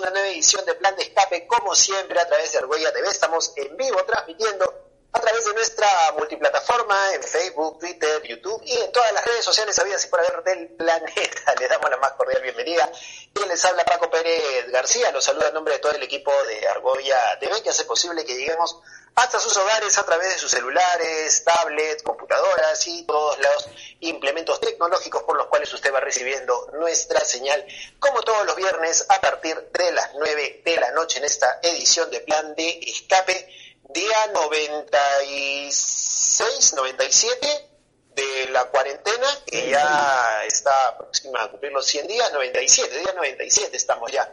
Una nueva edición de Plan de Escape, como siempre a través de Argolla TV. Estamos en vivo transmitiendo a través de nuestra multiplataforma en Facebook, Twitter, YouTube y en todas las redes sociales habidas y por haber del planeta. Les damos la más cordial bienvenida. Y les habla Paco Pérez García, los saluda en nombre de todo el equipo de Argolla TV que hace posible que lleguemos hasta sus hogares a través de sus celulares, tablets, computadoras y todos los implementos tecnológicos por los cuales usted va recibiendo nuestra señal, como todos los viernes a partir de las 9 de la noche en esta edición de Plan de Escape, día 96, 97 de la cuarentena, que ya está próxima a cumplir los 100 días, 97, día 97 estamos ya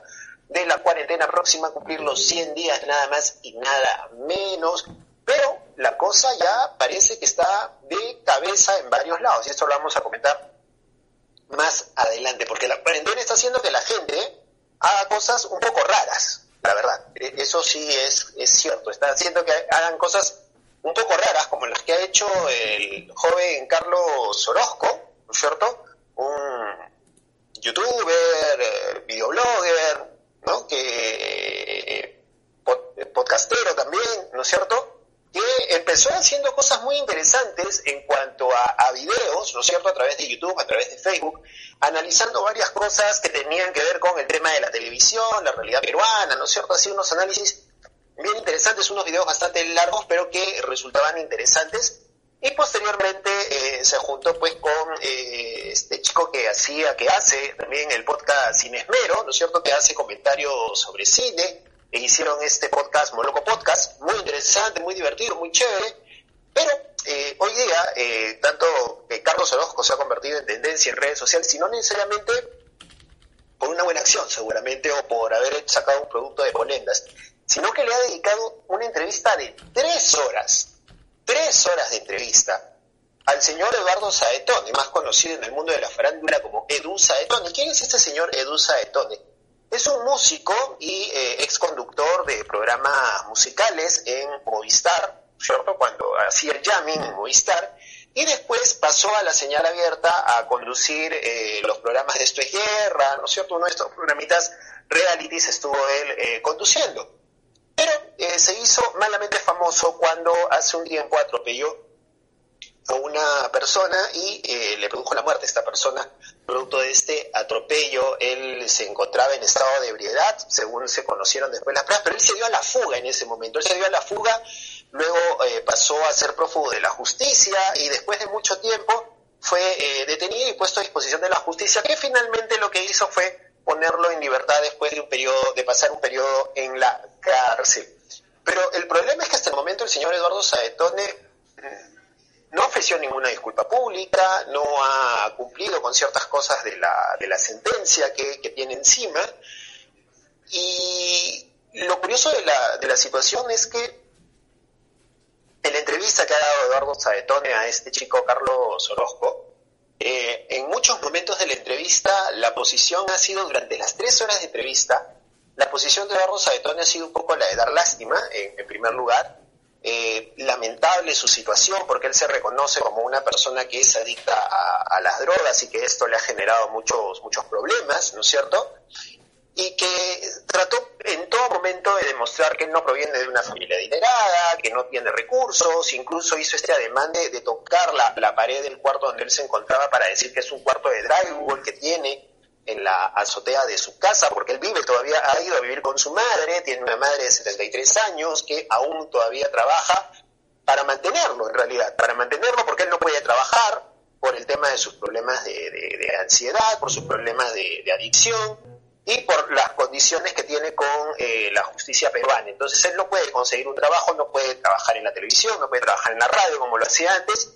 de la cuarentena próxima cumplir los 100 días nada más y nada menos, pero la cosa ya parece que está de cabeza en varios lados y esto lo vamos a comentar más adelante, porque la cuarentena está haciendo que la gente haga cosas un poco raras, la verdad, e, eso sí es, es cierto, está haciendo que hagan cosas un poco raras, como las que ha hecho el joven Carlos Orozco, ¿no es cierto? Un youtuber, eh, videoblogger, ¿no? Que podcastero también, ¿no es cierto? Que empezó haciendo cosas muy interesantes en cuanto a, a, videos, ¿no es cierto? A través de YouTube, a través de Facebook, analizando varias cosas que tenían que ver con el tema de la televisión, la realidad peruana, ¿no es cierto? Así unos análisis bien interesantes, unos videos bastante largos, pero que resultaban interesantes y posteriormente eh, se juntó pues con eh, este chico que hacía, que hace también el podcast Sin Esmero, ¿no es cierto? Que hace comentarios sobre cine, e hicieron este podcast, Moloco Podcast, muy interesante, muy divertido, muy chévere, pero eh, hoy día, tanto Carlos Orozco se ha convertido en tendencia en redes sociales, sino necesariamente por una buena acción seguramente, o por haber sacado un producto de polendas, sino que le ha dedicado una entrevista de tres horas tres horas de entrevista al señor Eduardo Saetone, más conocido en el mundo de la farándula como Edu Saetone. ¿Quién es este señor Edu Saetone? Es un músico y eh, ex conductor de programas musicales en Movistar, ¿cierto? Cuando hacía el jamming en Movistar, y después pasó a la señal abierta a conducir eh, los programas de Esto es Guerra, ¿no es cierto? Uno de estos programitas realities estuvo él eh, conduciendo. Eh, se hizo malamente famoso cuando hace un tiempo atropelló a una persona y eh, le produjo la muerte a esta persona. Producto de este atropello, él se encontraba en estado de ebriedad, según se conocieron después las pruebas, pero él se dio a la fuga en ese momento. Él se dio a la fuga, luego eh, pasó a ser prófugo de la justicia y después de mucho tiempo fue detenido y puesto a disposición de la justicia, que finalmente lo que hizo fue ponerlo en libertad después de un periodo, de pasar un periodo en la cárcel. Pero el problema es que hasta el momento el señor Eduardo Saetone mm, no ofreció ninguna disculpa pública, no ha cumplido con ciertas cosas de la, sentencia que, que tiene encima. Y lo curioso de la, de la situación es que en la entrevista que ha dado Eduardo Saetone a este chico Carlos Orozco, eh, en muchos momentos de la entrevista, la posición ha sido, durante las tres horas de entrevista, la posición de Eduardo Saetone ha sido un poco la de dar lástima, en primer lugar. Eh, lamentable su situación porque él se reconoce como una persona que es adicta a, a, las drogas y que esto le ha generado muchos, muchos problemas, ¿no es cierto? Y que trató en todo momento de demostrar que no proviene de una familia adinerada, que no tiene recursos, incluso hizo este ademán de, tocar la, la, pared del cuarto donde él se encontraba para decir que es un cuarto de drywall que tiene en la azotea de su casa, porque él vive todavía, ha ido a vivir con su madre, tiene una madre de 73 años que aún todavía trabaja para mantenerlo en realidad, para mantenerlo porque él no puede trabajar por el tema de sus problemas de, de ansiedad, por sus problemas de adicción, y por las condiciones que tiene con eh, la justicia peruana. Entonces él no puede conseguir un trabajo, no puede trabajar en la televisión, no puede trabajar en la radio como lo hacía antes.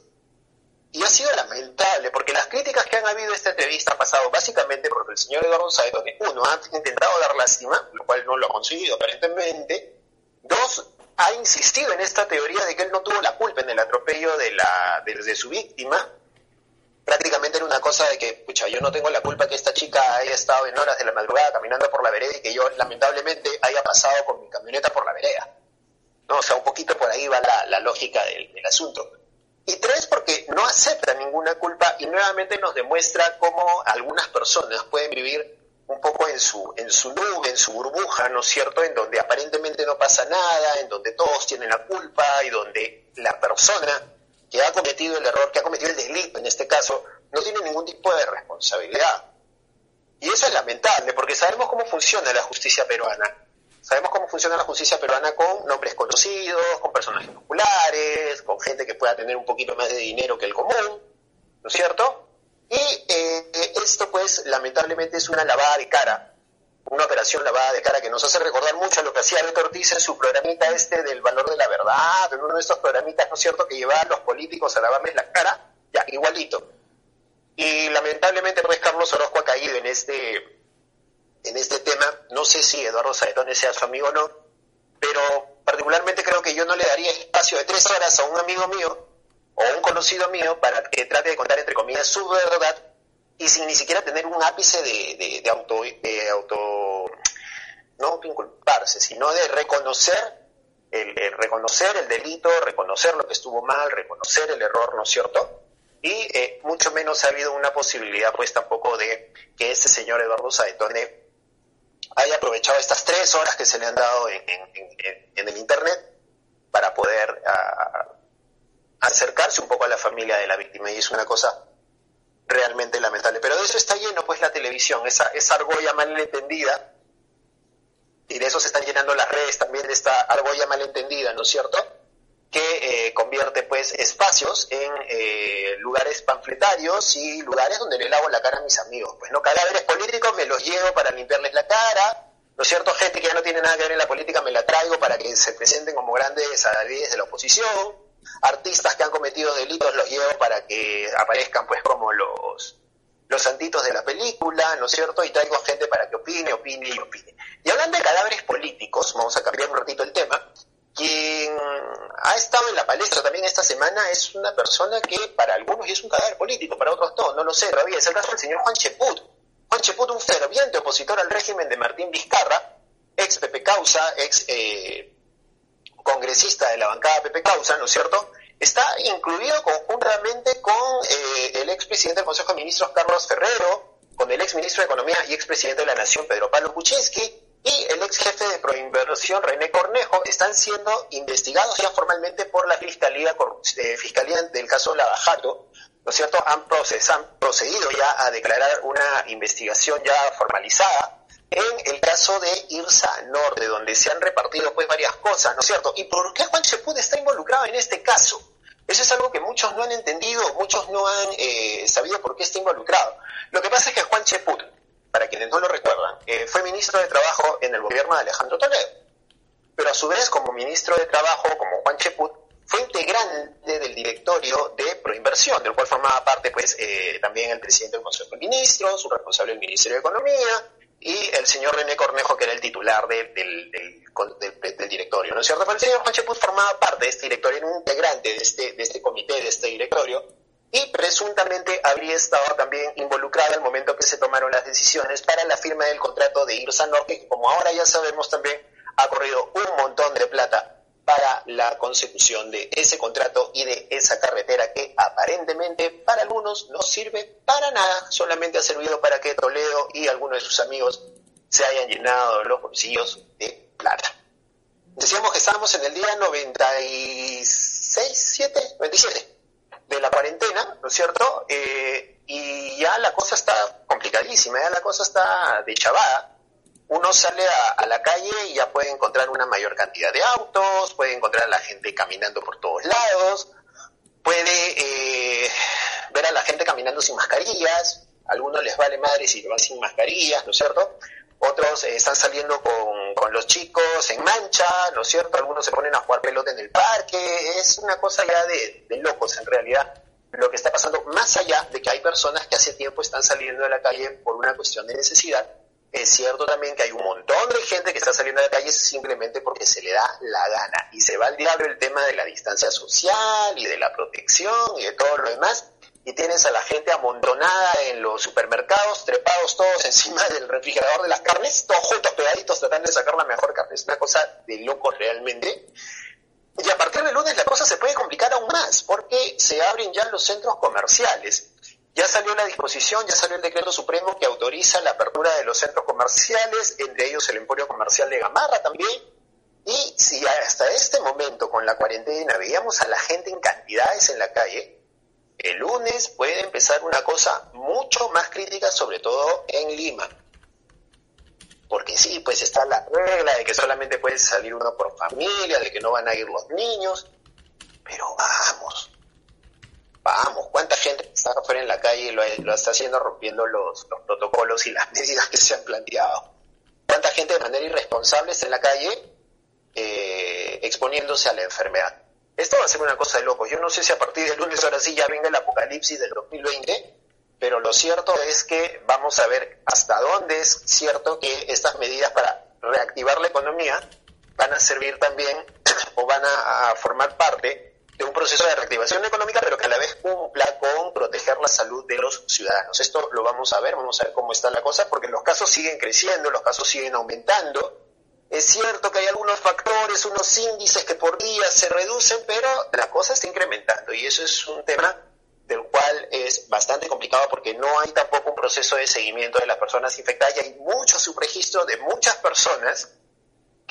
Y ha sido lamentable, porque las críticas que han habido a esta entrevista han pasado básicamente porque el señor Eduardo Saedone, uno, ha intentado dar lástima, lo cual no lo ha conseguido aparentemente, dos, ha insistido en esta teoría de que él no tuvo la culpa en el atropello de, la, de su víctima, prácticamente era una cosa de que, pucha, yo no tengo la culpa que esta chica haya estado en horas de la madrugada caminando por la vereda y que yo lamentablemente haya pasado con mi camioneta por la vereda. ¿No? O sea, un poquito por ahí va la, lógica del, asunto. Y tres, porque no acepta ninguna culpa y nuevamente nos demuestra cómo algunas personas pueden vivir un poco en su, en su nube, en su burbuja, ¿no es cierto?, en donde aparentemente no pasa nada, en donde todos tienen la culpa y donde la persona que ha cometido el error, que ha cometido el delito en este caso, no tiene ningún tipo de responsabilidad. Y eso es lamentable, porque sabemos cómo funciona la justicia peruana. Sabemos cómo funciona la justicia peruana con nombres conocidos, con personajes populares, con gente que pueda tener un poquito más de dinero que el común, ¿no es cierto? Y eh, esto pues lamentablemente es una lavada de cara una operación lavada de cara que nos hace recordar mucho lo que hacía Beto Ortiz en su programita este del valor de la verdad, en uno de estos programitas, ¿no es cierto?, que llevaba a los políticos a lavarles la cara, ya, igualito. Y lamentablemente, pues Carlos Orozco ha caído en este, en este tema, no sé si Eduardo Saetone sea su amigo o no, pero particularmente creo que yo no le daría espacio de tres horas a un amigo mío o un conocido mío para que trate de contar, entre comillas, su verdad y sin ni siquiera tener un ápice de, de, auto, de auto, no inculparse, sino de reconocer el, reconocer el delito, reconocer lo que estuvo mal, reconocer el error, ¿no es cierto? Y eh, mucho menos ha habido una posibilidad, pues tampoco de que este señor Eduardo Saetone haya aprovechado estas tres horas que se le han dado en, en, el Internet para poder ah, acercarse un poco a la familia de la víctima. Y es una cosa realmente lamentable. Pero de eso está lleno pues la televisión, esa, esa argolla malentendida, y de eso se están llenando las redes también de esta argolla malentendida, ¿no es cierto? que eh, convierte pues espacios en eh, lugares panfletarios y lugares donde le lavo la cara a mis amigos. Pues no cadáveres políticos me los llevo para limpiarles la cara, ¿no es cierto? Gente que ya no tiene nada que ver en la política me la traigo para que se presenten como grandes adalides de la oposición, artistas que han cometido delitos los llevo para que aparezcan pues como los los santitos de la película, ¿no es cierto? Y traigo gente para que opine, opine y opine. Y hablando de cadáveres políticos, vamos a cambiar un ratito el tema, quien ha estado en la palestra también esta semana es una persona que para algunos es un cadáver político, para otros no, no lo sé todavía. Es el caso del señor Juan Cheput. Juan Cheput, un ferviente opositor al régimen de Martín Vizcarra, ex Pepe Causa, ex eh, congresista de la bancada Pepe Causa, ¿no es cierto? Está incluido conjuntamente con eh, el expresidente del Consejo de Ministros, Carlos Ferrero, con el ex ministro de Economía y expresidente de la Nación, Pedro Pablo Kuczynski, y el ex jefe de Proinversión, René Cornejo, están siendo investigados ya formalmente por la Fiscalía, eh, Fiscalía del caso Lavajato, ¿no es cierto? Han, han procedido ya a declarar una investigación ya formalizada en el caso de Irsa Norte, donde se han repartido pues varias cosas, ¿no es cierto? ¿Y por qué Juan Cheput está involucrado en este caso? Eso es algo que muchos no han entendido, muchos no han eh, sabido por qué está involucrado. Lo que pasa es que Juan Cheput, para quienes no lo recuerdan, eh, fue ministro de Trabajo en el gobierno de Alejandro Toledo. Pero a su vez, como ministro de Trabajo, como Juan Cheput, fue integrante del directorio de Proinversión, del cual formaba parte pues eh, también el presidente del Consejo de Ministros, su responsable del Ministerio de Economía, y el señor René Cornejo, que era el titular del, del, directorio, ¿no es cierto? Pero el señor Juan Cheput formaba parte de este directorio, era un integrante de este, de este comité, de este directorio, y presuntamente habría estado también involucrado el momento que se tomaron las decisiones para la firma del contrato de Irsa Norte, que como ahora ya sabemos también ha corrido un montón de plata para la consecución de ese contrato y de esa carretera que aparentemente para algunos no sirve para nada, solamente ha servido para que Toledo y algunos de sus amigos se hayan llenado los bolsillos de plata. Decíamos que estábamos en el día 96, 7, 97 de la cuarentena, ¿no es cierto? Eh, y ya la cosa está complicadísima, ya la cosa está de chavada uno sale a, la calle y ya puede encontrar una mayor cantidad de autos, puede encontrar a la gente caminando por todos lados, puede eh, ver a la gente caminando sin mascarillas, a algunos les vale madre si van sin mascarillas, ¿no es cierto? otros eh, están saliendo con, con, los chicos en mancha, ¿no es cierto? Algunos se ponen a jugar pelota en el parque, es una cosa ya de, de locos en realidad lo que está pasando, más allá de que hay personas que hace tiempo están saliendo de la calle por una cuestión de necesidad, es cierto también que hay un montón de gente que está saliendo de la calle simplemente porque se le da la gana y se va al diablo el tema de la distancia social y de la protección y de todo lo demás y tienes a la gente amontonada en los supermercados, trepados todos encima del refrigerador de las carnes, todos juntos pegaditos tratando de sacar la mejor carne. Es una cosa de locos realmente. Y a partir del lunes la cosa se puede complicar aún más, porque se abren ya los centros comerciales. Ya salió la disposición, ya salió el decreto supremo que autoriza la apertura de los centros comerciales, entre ellos el Emporio Comercial de Gamarra también. Y si hasta este momento con la cuarentena veíamos a la gente en cantidades en la calle, el lunes puede empezar una cosa mucho más crítica, sobre todo en Lima. Porque sí, pues está la regla de que solamente puede salir uno por familia, de que no van a ir los niños. Pero vamos, vamos, ¿cuánta gente está afuera en la calle y lo, está haciendo rompiendo los, protocolos y las medidas que se han planteado? ¿Cuánta gente de manera irresponsable está en la calle eh, exponiéndose a la enfermedad? Esto va a ser una cosa de locos. Yo no sé si a partir del lunes ahora sí ya venga el apocalipsis del 2020, pero lo cierto es que vamos a ver hasta dónde es cierto que estas medidas para reactivar la economía van a servir también o van a, formar parte de un proceso de reactivación económica, pero que a la vez cumpla con proteger la salud de los ciudadanos. Esto lo vamos a ver, vamos a ver cómo está la cosa, porque los casos siguen creciendo, los casos siguen aumentando. Es cierto que hay algunos factores, unos índices que por día se reducen, pero la cosa está incrementando y eso es un tema del cual es bastante complicado porque no hay tampoco un proceso de seguimiento de las personas infectadas y hay mucho subregistro de muchas personas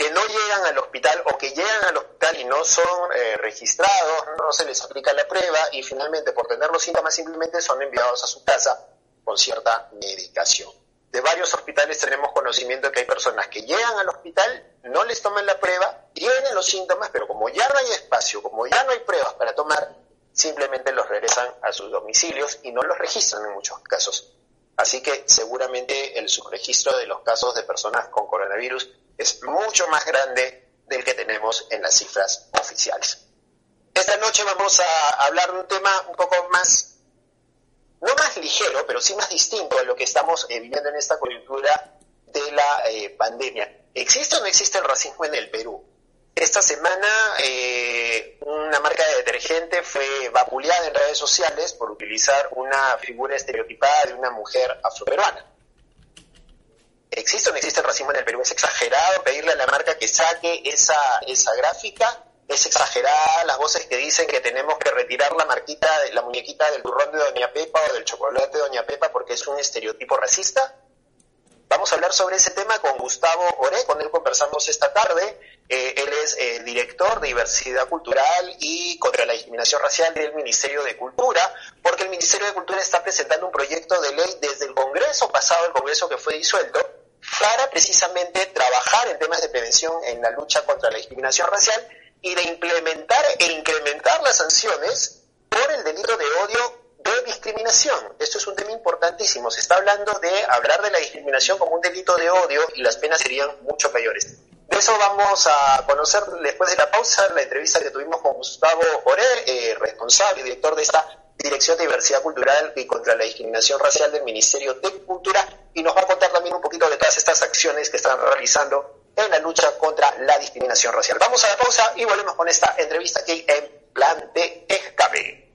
que no llegan al hospital o que llegan al hospital y no son eh, registrados, no se les aplica la prueba y finalmente por tener los síntomas simplemente son enviados a su casa con cierta medicación. De varios hospitales tenemos conocimiento que hay personas que llegan al hospital, no les toman la prueba, tienen los síntomas, pero como ya no hay espacio, como ya no hay pruebas para tomar, simplemente los regresan a sus domicilios y no los registran en muchos casos. Así que seguramente el subregistro de los casos de personas con coronavirus es mucho más grande del que tenemos en las cifras oficiales. Esta noche vamos a hablar de un tema un poco más, no más ligero, pero sí más distinto a lo que estamos eh, viviendo en esta coyuntura de la eh, pandemia. ¿Existe o no existe el racismo en el Perú? Esta semana eh, una marca de detergente fue vapuleada en redes sociales por utilizar una figura estereotipada de una mujer afroperuana. ¿Existe o no existe el racismo en el Perú? Es exagerado pedirle a la marca que saque esa, esa gráfica. Es exagerada las voces que dicen que tenemos que retirar la marquita, la muñequita del turrón de Doña Pepa o del chocolate de Doña Pepa porque es un estereotipo racista. Vamos a hablar sobre ese tema con Gustavo Oré, con él conversamos esta tarde. Eh, él es eh, director de diversidad cultural y contra la discriminación racial del Ministerio de Cultura, porque el Ministerio de Cultura está presentando un proyecto de ley desde el Congreso pasado, el Congreso que fue disuelto, para precisamente trabajar en temas de prevención en la lucha contra la discriminación racial y de implementar e incrementar las sanciones por el delito de odio de discriminación. Esto es un tema importantísimo. Se está hablando de hablar de la discriminación como un delito de odio y las penas serían mucho mayores. De eso vamos a conocer después de la pausa la entrevista que tuvimos con Gustavo Oré, eh, responsable y director de esta Dirección de Diversidad Cultural y contra la Discriminación Racial del Ministerio de Cultura, y nos va a contar también un poquito de todas estas acciones que están realizando en la lucha contra la discriminación racial. Vamos a la pausa y volvemos con esta entrevista aquí en Plan de Escape.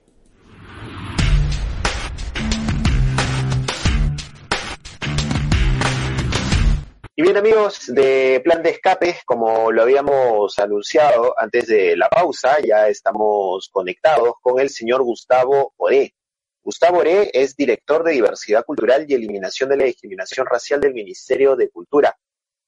Amigos de Plan de Escape, como lo habíamos anunciado antes de la pausa, ya estamos conectados con el señor Gustavo Oré. Gustavo Oré es director de Diversidad Cultural y Eliminación de la Discriminación Racial del Ministerio de Cultura.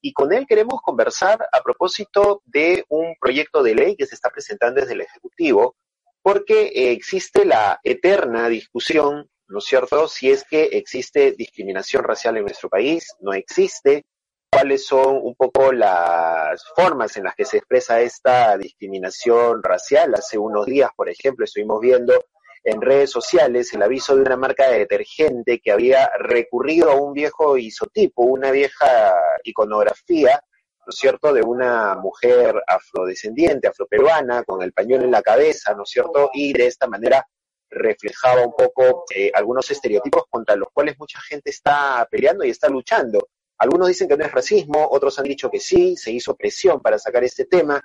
Y con él queremos conversar a propósito de un proyecto de ley que se está presentando desde el Ejecutivo, porque existe la eterna discusión, ¿no es cierto?, si es que existe discriminación racial en nuestro país, no existe, cuáles son un poco las formas en las que se expresa esta discriminación racial. Hace unos días, por ejemplo, estuvimos viendo en redes sociales el aviso de una marca de detergente que había recurrido a un viejo isotipo, una vieja iconografía, ¿no es cierto?, de una mujer afrodescendiente, afroperuana, con el pañuelo en la cabeza, ¿no es cierto?, y de esta manera reflejaba un poco eh, algunos estereotipos contra los cuales mucha gente está peleando y está luchando. Algunos dicen que no es racismo, otros han dicho que sí, se hizo presión para sacar este tema.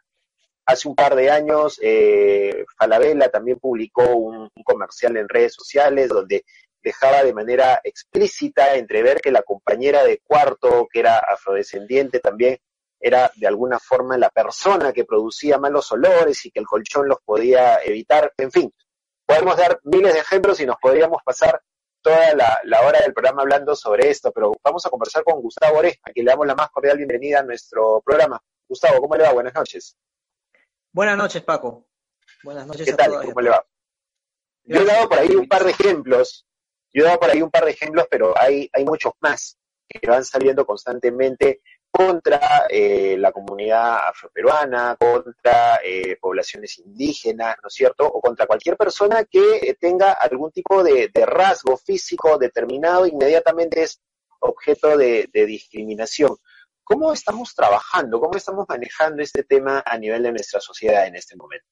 Hace un par de años, eh, Falabella también publicó un, comercial en redes sociales donde dejaba de manera explícita entrever que la compañera de cuarto, que era afrodescendiente también, era de alguna forma la persona que producía malos olores y que el colchón los podía evitar. En fin, podemos dar miles de ejemplos y nos podríamos pasar toda la, hora del programa hablando sobre esto, pero vamos a conversar con Gustavo Ore, a quien le damos la más cordial bienvenida a nuestro programa. Gustavo, ¿cómo le va? Buenas noches. Buenas noches, Paco. Buenas noches ¿Qué tal? ¿Cómo le va? Yo he dado por ahí un par de ejemplos, yo he dado por ahí un par de ejemplos, pero hay, hay muchos más que van saliendo constantemente contra eh, la comunidad afroperuana, contra eh, poblaciones indígenas, ¿no es cierto? O contra cualquier persona que eh, tenga algún tipo de, rasgo físico determinado, inmediatamente es objeto de, de discriminación. ¿Cómo estamos trabajando, cómo estamos manejando este tema a nivel de nuestra sociedad en este momento?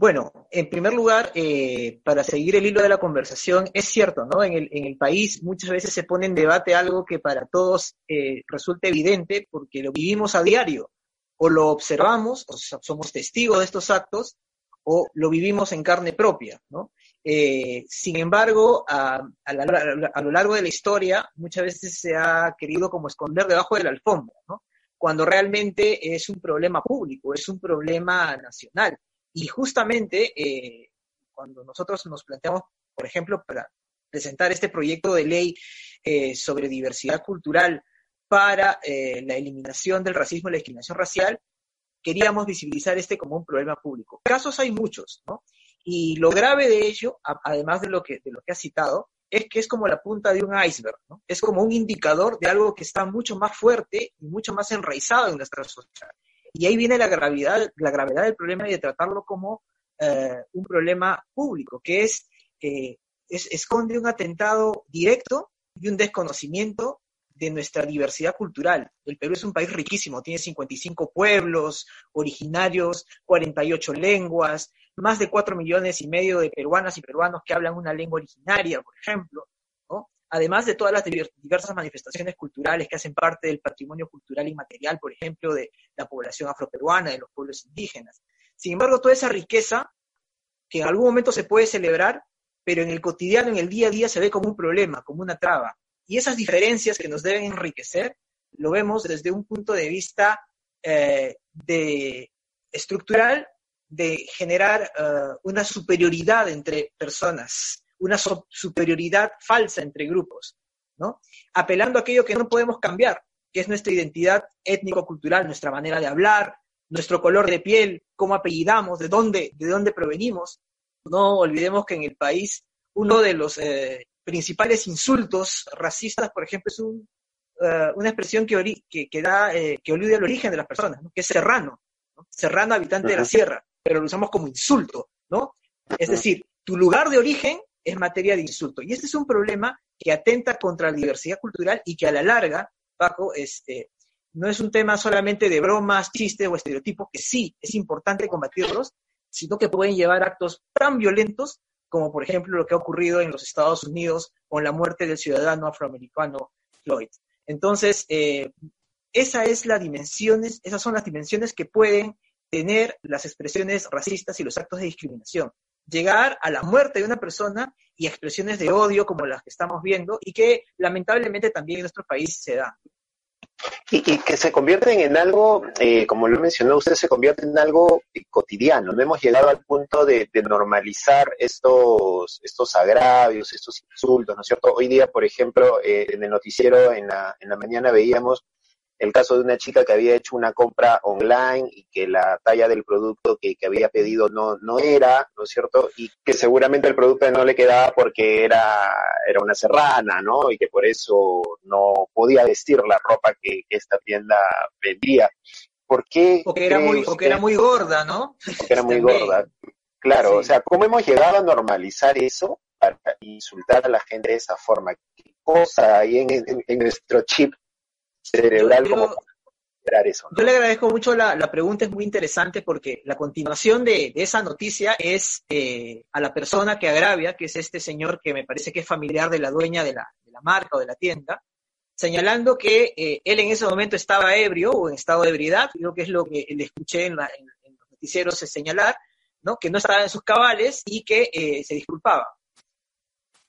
Bueno, en primer lugar, eh, para seguir el hilo de la conversación, es cierto, ¿no? En el, país muchas veces se pone en debate algo que para todos eh, resulta evidente porque lo vivimos a diario, o lo observamos, o somos testigos de estos actos, o lo vivimos en carne propia, ¿no? Eh, sin embargo, a, a, a, lo largo de la historia, muchas veces se ha querido como esconder debajo de la alfombra, ¿no? Cuando realmente es un problema público, es un problema nacional y justamente eh, cuando nosotros nos planteamos, por ejemplo, para presentar este proyecto de ley eh, sobre diversidad cultural para eh, la eliminación del racismo y la discriminación racial, queríamos visibilizar este como un problema público. Casos hay muchos, ¿no? Y lo grave de ello, además de lo que, de lo que ha citado, es que es como la punta de un iceberg, ¿no? Es como un indicador de algo que está mucho más fuerte y mucho más enraizado en nuestra sociedad. Y ahí viene la gravedad, la gravedad del problema y de tratarlo como eh, un problema público, que es, eh, es, esconde un atentado directo y un desconocimiento de nuestra diversidad cultural. El Perú es un país riquísimo, tiene 55 pueblos originarios, 48 lenguas, más de 4 millones y medio de peruanas y peruanos que hablan una lengua originaria, por ejemplo además de todas las diversas manifestaciones culturales que hacen parte del patrimonio cultural inmaterial, por ejemplo, de la población afroperuana, de los pueblos indígenas. Sin embargo, toda esa riqueza, que en algún momento se puede celebrar, pero en el cotidiano, en el día a día, se ve como un problema, como una traba. Y esas diferencias que nos deben enriquecer, lo vemos desde un punto de vista eh, de, estructural de generar eh, una superioridad entre personas, una superioridad falsa entre grupos, ¿no? Apelando a aquello que no podemos cambiar, que es nuestra identidad étnico-cultural, nuestra manera de hablar, nuestro color de piel, cómo apellidamos, de dónde, de dónde provenimos. No olvidemos que en el país uno de los eh, principales insultos racistas, por ejemplo, es un, eh, una expresión que, que, da, eh, que olvida el origen de las personas, que es serrano, serrano habitante de la sierra, pero lo usamos como insulto, ¿no? Es decir, tu lugar de origen es materia de insulto. Y este es un problema que atenta contra la diversidad cultural y que a la larga, Paco, este, no es un tema solamente de bromas, chistes o estereotipos, que sí es importante combatirlos, sino que pueden llevar actos tan violentos como por ejemplo lo que ha ocurrido en los Estados Unidos con la muerte del ciudadano afroamericano Floyd. Entonces, eh, esa es la dimensiones, esas son las dimensiones que pueden tener las expresiones racistas y los actos de discriminación llegar a la muerte de una persona y expresiones de odio como las que estamos viendo y que lamentablemente también en nuestro país se dan. Y, que se convierten en algo, eh, como lo mencionó usted, se convierte en algo cotidiano. No hemos llegado al punto de, normalizar estos, estos agravios, estos insultos, ¿no es cierto? Hoy día, por ejemplo, eh, en el noticiero en la, en la mañana veíamos el caso de una chica que había hecho una compra online y que la talla del producto que, había pedido no, no era, ¿no es cierto? Y que seguramente el producto no le quedaba porque era, era una serrana, ¿no? Y que por eso no podía vestir la ropa que, esta tienda vendía. ¿Por qué? Porque era muy, era muy gorda, ¿no? Porque era muy gorda. Claro, o sea, ¿cómo hemos llegado a normalizar eso para insultar a la gente de esa forma? ¿Qué cosa hay en, nuestro chip cerebral como eso? Yo le agradezco mucho la, pregunta, es muy interesante porque la continuación de, esa noticia es eh, a la persona que agravia, que es este señor que me parece que es familiar de la dueña de la, de la marca o de la tienda, señalando que eh, él en ese momento estaba ebrio o en estado de ebriedad, creo que es lo que le escuché en, en los noticieros señalar, ¿no? que no estaba en sus cabales y que eh, se disculpaba.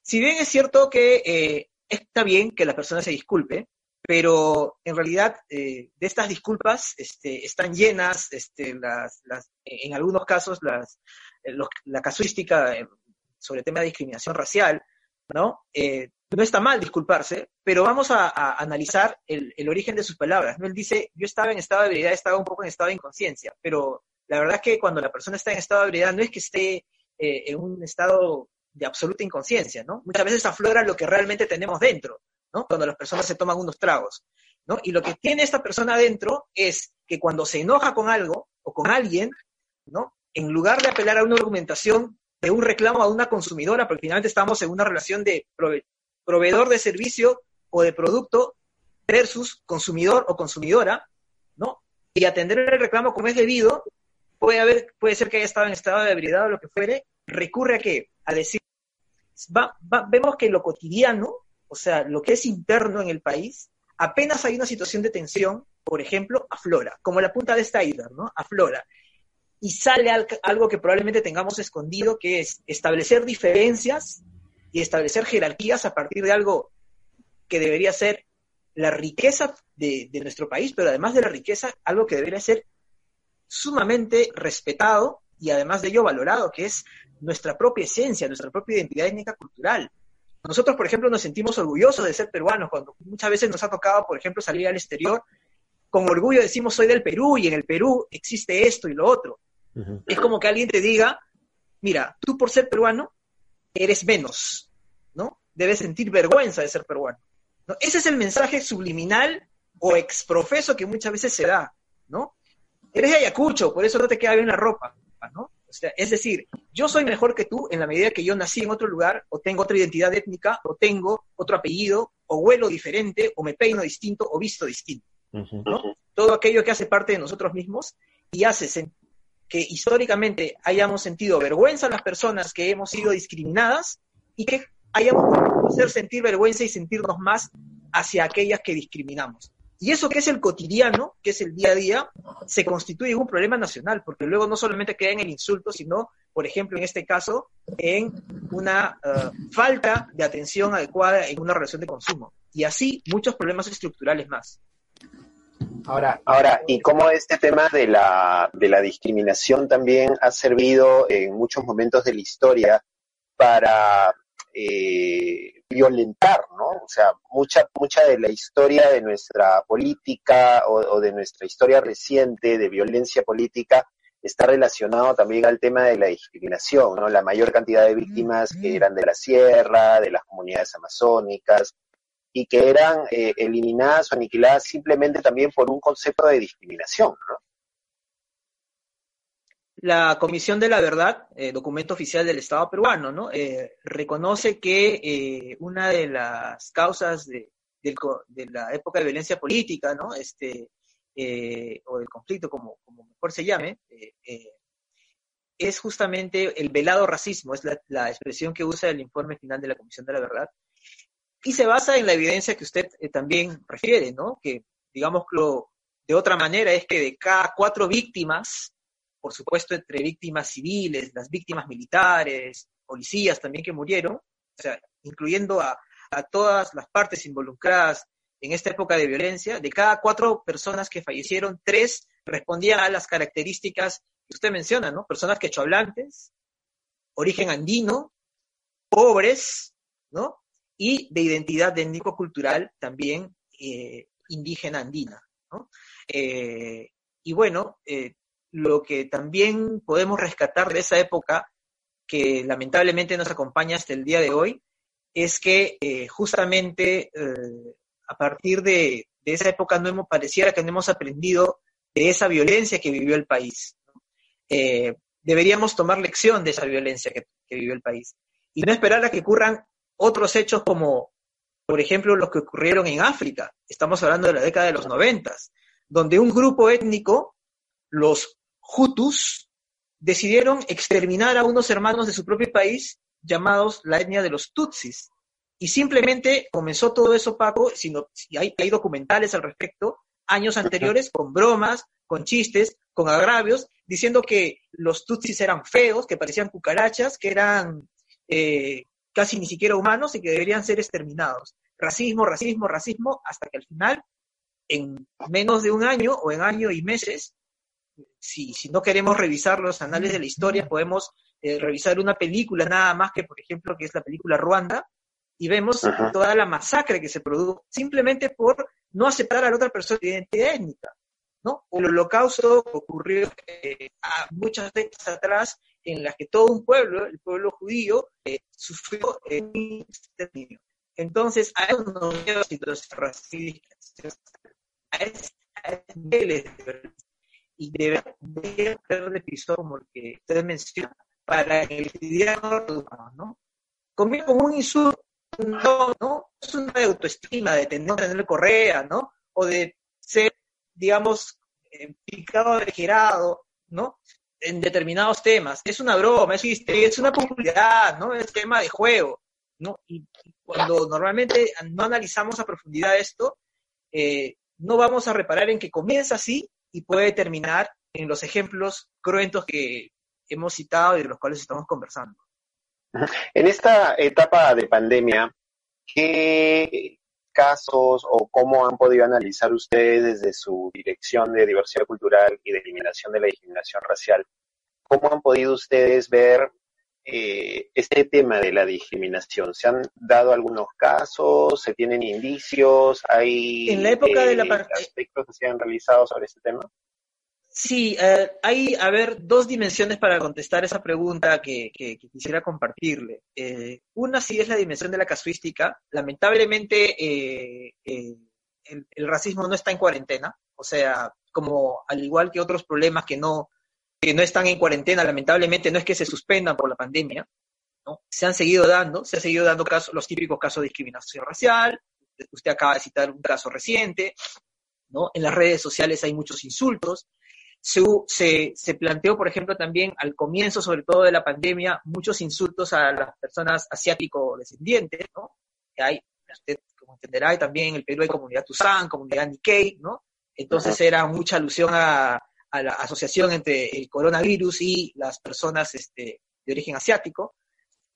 Si bien es cierto que está bien que la persona se disculpe, pero en realidad eh, de estas disculpas este, están llenas, este, las, en algunos casos, las, la casuística sobre el tema de discriminación racial, ¿no? no está mal disculparse, pero vamos a, analizar el, el, origen de sus palabras. Él dice, yo estaba en estado de habilidad, estaba un poco en estado de inconsciencia, pero la verdad es que cuando la persona está en estado de ebriedad no es que esté eh, en un estado de absoluta inconsciencia, ¿no? Muchas veces aflora lo que realmente tenemos dentro, ¿no? Cuando las personas se toman unos tragos, ¿no? Y lo que tiene esta persona dentro es que cuando se enoja con algo o con alguien, ¿no? En lugar de apelar a una argumentación de un reclamo a una consumidora, porque finalmente estamos en una relación de proveedor de servicio o de producto versus consumidor o consumidora, ¿no? Y atender el reclamo como es debido, puede, haber, puede ser que haya estado en estado de ebriedad o lo que fuere, recurre a qué? A decir, vemos que lo cotidiano, o sea, lo que es interno en el país, apenas hay una situación de tensión, por ejemplo, aflora, como la punta de esta isla, ¿no? Aflora. Y sale algo que probablemente tengamos escondido, que es establecer diferencias y establecer jerarquías a partir de algo que debería ser la riqueza de, de, nuestro país, pero además de la riqueza, algo que debería ser sumamente respetado y además de ello valorado, que es nuestra propia esencia, nuestra propia identidad étnica cultural. Nosotros, por ejemplo, nos sentimos orgullosos de ser peruanos, cuando muchas veces nos ha tocado, por ejemplo, salir al exterior, con orgullo decimos soy del Perú y en el Perú existe esto y lo otro. Es como que alguien te diga, mira, tú por ser peruano eres menos, ¿no? Debes sentir vergüenza de ser peruano. ¿no? Ese es el mensaje subliminal o exprofeso que muchas veces se da, ¿no? eres de Ayacucho, por eso no te queda bien la ropa, ¿no? O sea, es decir, yo soy mejor que tú en la medida que yo nací en otro lugar, o tengo otra identidad étnica, o tengo otro apellido, o huelo diferente, o me peino distinto, o visto distinto, ¿no? Todo aquello que hace parte de nosotros mismos y hace que históricamente hayamos sentido vergüenza a las personas que hemos sido discriminadas y que hayamos podido hacer sentir vergüenza y sentirnos más hacia aquellas que discriminamos. Y eso que es el cotidiano, que es el día a día, se constituye un problema nacional, porque luego no solamente queda en el insulto, sino, por ejemplo, en este caso, en una eh, falta de atención adecuada en una relación de consumo. Y así muchos problemas estructurales más. Ahora, ahora, y cómo este tema de la, de la discriminación también ha servido en muchos momentos de la historia para eh, violentar, ¿no? O sea, mucha, mucha de la historia de nuestra política o, de nuestra historia reciente de violencia política está relacionado también al tema de la discriminación, ¿no? La mayor cantidad de víctimas que eran de la sierra, de las comunidades amazónicas, y que eran eh, eliminadas o aniquiladas simplemente también por un concepto de discriminación, ¿no? La Comisión de la Verdad, eh, documento oficial del Estado peruano, ¿no? Eh, reconoce que eh, una de las causas de, la época de violencia política, ¿no? Este, o del conflicto, como, mejor se llame, es justamente el velado racismo, es la, expresión que usa el informe final de la Comisión de la Verdad, y se basa en la evidencia que usted también refiere, ¿no? Que, digámoslo de otra manera, es que de cada cuatro víctimas, por supuesto, entre víctimas civiles, las víctimas militares, policías también que murieron, o sea, incluyendo a, todas las partes involucradas en esta época de violencia, de cada cuatro personas que fallecieron, tres respondían a las características que usted menciona, ¿no? Personas quechohablantes, origen andino, pobres, ¿no? Y de identidad étnico-cultural también eh, indígena andina, ¿no? Eh, y bueno, eh, lo que también podemos rescatar de esa época, que lamentablemente nos acompaña hasta el día de hoy, es que eh, justamente eh, a partir de, esa época no hemos, pareciera que no hemos aprendido de esa violencia que vivió el país. Eh, deberíamos tomar lección de esa violencia que vivió el país y no esperar a que ocurran otros hechos como, por ejemplo, los que ocurrieron en África. Estamos hablando de la década de los noventas, donde un grupo étnico, los Hutus, decidieron exterminar a unos hermanos de su propio país llamados la etnia de los Tutsis. Y simplemente comenzó todo eso, Paco, sino, y hay, hay documentales al respecto, años anteriores, con bromas, con chistes, con agravios, diciendo que los Tutsis eran feos, que parecían cucarachas, que eran eh, casi ni siquiera humanos y que deberían ser exterminados. Racismo, racismo, racismo, hasta que al final, en menos de un año o en año y meses, si, si no queremos revisar los anales de la historia, podemos eh, revisar una película nada más que, por ejemplo, que es la película Ruanda, y vemos toda la masacre que se produjo simplemente por no aceptar a la otra persona de identidad étnica. ¿no? El holocausto ocurrió eh, muchas décadas atrás en las que todo un pueblo, el pueblo judío, eh, sufrió un exterminio. Entonces, hay unos situaciones racistas, a niveles de y debe haber de piso como el que usted menciona, para el cotidiano, ¿no? Conmigo como un insulto, no, no, es una autoestima de tener, tener correa, ¿no? O de ser, digamos, eh, picado de girado, ¿no? En determinados temas. Es una broma, es, es una popularidad, ¿no? Es tema de juego, ¿no? Y, cuando normalmente no analizamos a profundidad esto, eh, no vamos a reparar en que comienza así y puede terminar en los ejemplos cruentos que hemos citado y de los cuales estamos conversando. En esta etapa de pandemia, ¿qué casos o cómo han podido analizar ustedes desde su dirección de diversidad cultural y de eliminación de la discriminación racial? ¿Cómo han podido ustedes ver eh, este tema de la discriminación? ¿Se han dado algunos casos? ¿Se tienen indicios? ¿Hay en la época de la eh, aspectos que se han realizado sobre este tema? Sí, eh, hay, a ver, dos dimensiones para contestar esa pregunta que, quisiera compartirle. Eh, una sí es la dimensión de la casuística. Lamentablemente, el, racismo no está en cuarentena. O sea, como al igual que otros problemas que no, que no están en cuarentena, lamentablemente no es que se suspendan por la pandemia. ¿no? Se han seguido dando, se han seguido dando casos, los típicos casos de discriminación racial. Usted acaba de citar un caso reciente. ¿no? En las redes sociales hay muchos insultos se, se, planteó, por ejemplo, también al comienzo, sobre todo de la pandemia, muchos insultos a las personas asiático-descendientes, ¿no? Hay, usted como entenderá, también en el Perú hay comunidad Tuzán, comunidad Nikkei, ¿no? Entonces era mucha alusión a, a, la asociación entre el coronavirus y las personas este, de origen asiático,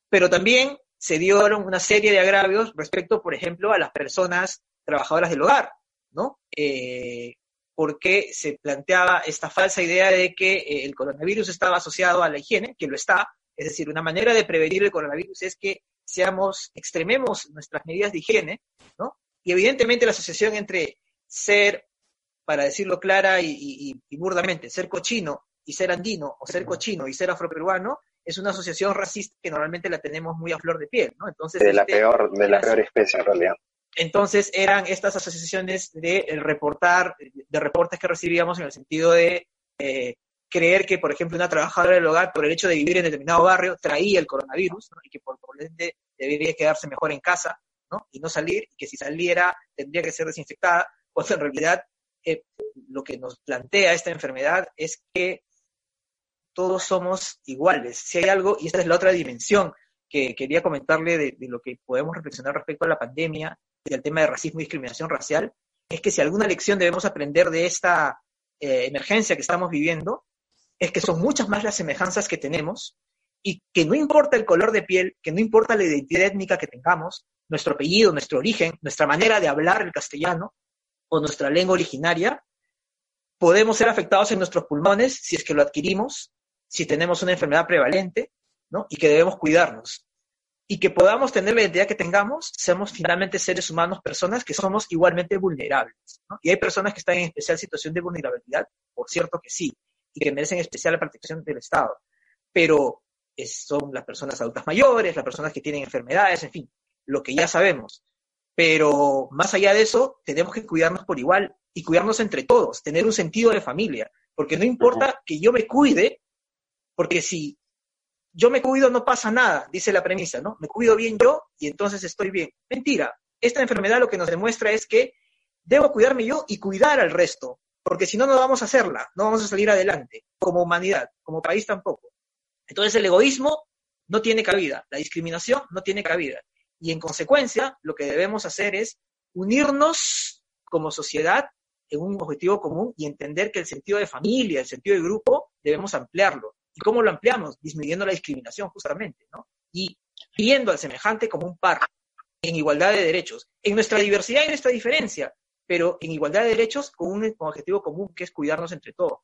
pero también se dieron una serie de agravios respecto, por ejemplo, a las personas trabajadoras del hogar, ¿no? Eh, porque se planteaba esta falsa idea de que eh, el coronavirus estaba asociado a la higiene, que lo está, es decir, una manera de prevenir el coronavirus es que seamos, extrememos nuestras medidas de higiene, ¿no? Y evidentemente la asociación entre ser, para decirlo clara y, burdamente, ser cochino y ser andino, o ser cochino y ser afroperuano, es una asociación racista que normalmente la tenemos muy a flor de piel, ¿no? Entonces, de la este, peor, de la peor especie en realidad. Entonces eran estas asociaciones de reportar, de reportes que recibíamos en el sentido de eh, creer que, por ejemplo, una trabajadora del hogar, por el hecho de vivir en determinado barrio, traía el coronavirus y que por ende debería quedarse mejor en casa ¿no? y no salir, y que si saliera tendría que ser desinfectada, cuando en realidad lo que nos plantea esta enfermedad es que todos somos iguales. Si hay algo, y esta es la otra dimensión que quería comentarle de, lo que podemos reflexionar respecto a la pandemia del tema de racismo y discriminación racial, es que si alguna lección debemos aprender de esta eh, emergencia que estamos viviendo, es que son muchas más las semejanzas que tenemos y que no importa el color de piel, que no importa la identidad étnica que tengamos, nuestro apellido, nuestro origen, nuestra manera de hablar el castellano o nuestra lengua originaria, podemos ser afectados en nuestros pulmones si es que lo adquirimos, si tenemos una enfermedad prevalente, ¿no? Y que debemos cuidarnos y que podamos tener la identidad que tengamos, seamos finalmente seres humanos, personas que somos igualmente vulnerables. Y hay personas que están en especial situación de vulnerabilidad, por cierto que sí, y que merecen especial la protección del Estado. Pero son las personas adultas mayores, las personas que tienen enfermedades, en fin, lo que ya sabemos. Pero más allá de eso, tenemos que cuidarnos por igual y cuidarnos entre todos, tener un sentido de familia, porque no importa que yo me cuide Porque si yo me cuido, no pasa nada, dice la premisa, ¿no? Me cuido bien yo y entonces estoy bien. Mentira. Esta enfermedad lo que nos demuestra es que debo cuidarme yo y cuidar al resto, porque si no, no vamos a hacerla, no vamos a salir adelante, como humanidad, como país tampoco. Entonces el egoísmo no tiene cabida, la discriminación no tiene cabida. Y en consecuencia, lo que debemos hacer es unirnos como sociedad en un objetivo común y entender que el sentido de familia, el sentido de grupo, debemos ampliarlo. ¿Y cómo lo ampliamos? Disminuyendo la discriminación, justamente, ¿no? Y viendo al semejante como un par, en igualdad de derechos, en nuestra diversidad y nuestra diferencia, pero en igualdad de derechos con un objetivo común que es cuidarnos entre todos.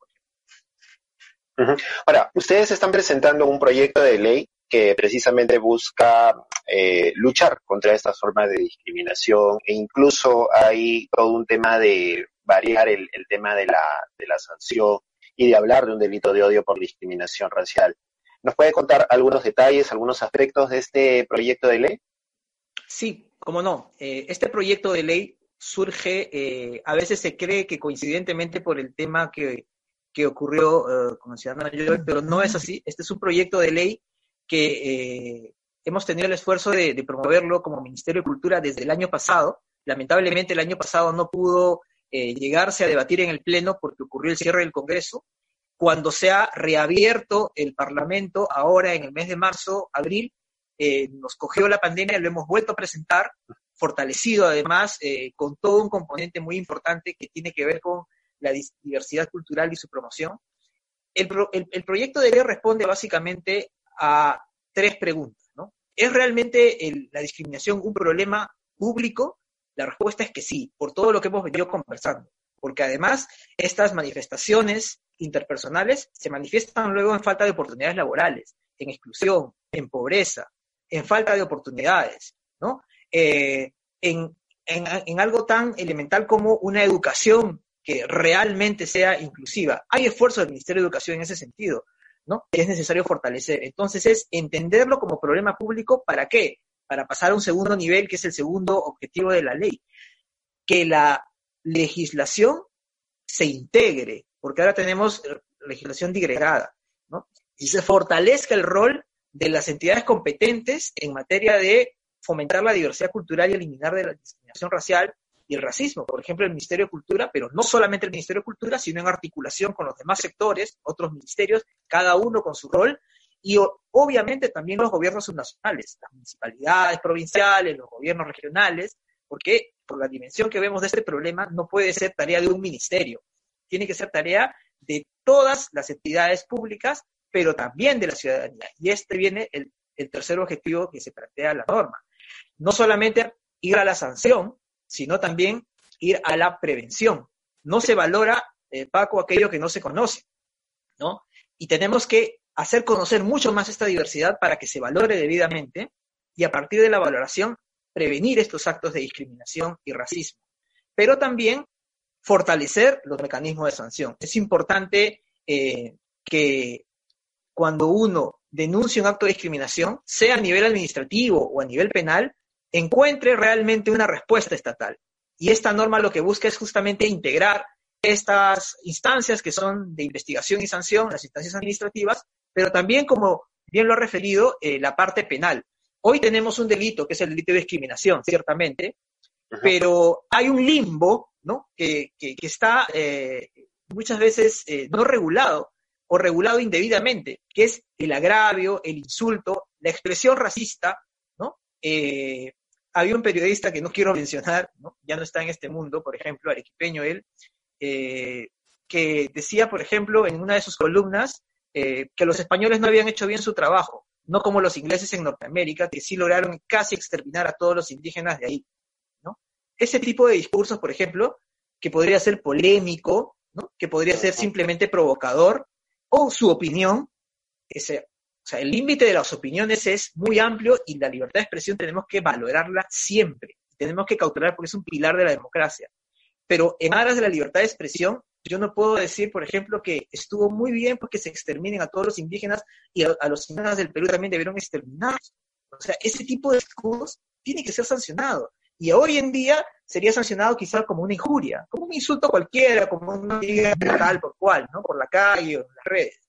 Ahora, ustedes están presentando un proyecto de ley que precisamente busca eh, luchar contra estas formas de discriminación e incluso hay todo un tema de variar el, tema de la, de la sanción y de hablar de un delito de odio por discriminación racial. ¿Nos puede contar algunos detalles, algunos aspectos de este proyecto de ley? Sí, cómo no. Eh, este proyecto de ley surge, eh, a veces se cree que coincidentemente por el tema que, ocurrió eh, con el ciudadano pero no es así. Este es un proyecto de ley que hemos tenido el esfuerzo de, de, promoverlo como Ministerio de Cultura desde el año pasado. Lamentablemente el año pasado no pudo eh, llegarse a debatir en el Pleno porque ocurrió el cierre del Congreso. Cuando se ha reabierto el Parlamento, ahora en el mes de marzo, abril, eh, nos cogió la pandemia, lo hemos vuelto a presentar, fortalecido además eh, con todo un componente muy importante que tiene que ver con la diversidad cultural y su promoción. El, proyecto de ley responde básicamente a tres preguntas. ¿Es realmente la discriminación un problema público? La respuesta es que sí, por todo lo que hemos venido conversando, porque además estas manifestaciones interpersonales se manifiestan luego en falta de oportunidades laborales, en exclusión, en pobreza, en falta de oportunidades, ¿no? Eh, en, en, algo tan elemental como una educación que realmente sea inclusiva. Hay esfuerzos del Ministerio de Educación en ese sentido, ¿no? Es necesario fortalecer. Entonces es entenderlo como problema público, ¿para qué? para pasar a un segundo nivel, que es el segundo objetivo de la ley, que la legislación se integre, porque ahora tenemos legislación digregada. Y se fortalezca el rol de las entidades competentes en materia de fomentar la diversidad cultural y eliminar de la discriminación racial y el racismo. Por ejemplo, el Ministerio de Cultura, pero no solamente el Ministerio de Cultura, sino en articulación con los demás sectores, otros ministerios, cada uno con su rol, y obviamente también los gobiernos subnacionales, las municipalidades provinciales, los gobiernos regionales, porque por la dimensión que vemos de este problema no puede ser tarea de un ministerio, tiene que ser tarea de todas las entidades públicas, pero también de la ciudadanía. Y este viene el, tercer objetivo que se plantea la norma. No solamente ir a la sanción, sino también ir a la prevención. No se valora, eh, Paco, aquello que no se conoce, ¿no? Y tenemos que hacer conocer mucho más esta diversidad para que se valore debidamente y a partir de la valoración prevenir estos actos de discriminación y racismo, pero también fortalecer los mecanismos de sanción. Es importante eh, que cuando uno denuncia un acto de discriminación, sea a nivel administrativo o a nivel penal, encuentre realmente una respuesta estatal. Y esta norma lo que busca es justamente integrar estas instancias que son de investigación y sanción, las instancias administrativas, pero también, como bien lo ha referido, eh, la parte penal. Hoy tenemos un delito, que es el delito de discriminación, ciertamente, pero hay un limbo, ¿no? Que, está eh, muchas veces eh, no regulado o regulado indebidamente, que es el agravio, el insulto, la expresión racista, ¿no? Había un periodista que no quiero mencionar, ya no está en este mundo, por ejemplo, arequipeño él, que decía, por ejemplo, en una de sus columnas, eh, que los españoles no habían hecho bien su trabajo, no como los ingleses en Norteamérica, que sí lograron casi exterminar a todos los indígenas de ahí. Ese tipo de discursos, por ejemplo, que podría ser polémico, que podría ser simplemente provocador, o su opinión, ese, o sea, el límite de las opiniones es muy amplio y la libertad de expresión tenemos que valorarla siempre, tenemos que cautelar porque es un pilar de la democracia. Pero en aras de la libertad de expresión, yo no puedo decir, por ejemplo, que estuvo muy bien porque se exterminen a todos los indígenas y a, los indígenas del Perú también debieron exterminar. O sea, ese tipo de escudos tiene que ser sancionado. Y hoy en día sería sancionado quizá como una injuria, como un insulto cualquiera, como una tal por cual, ¿no? Por la calle o en las redes.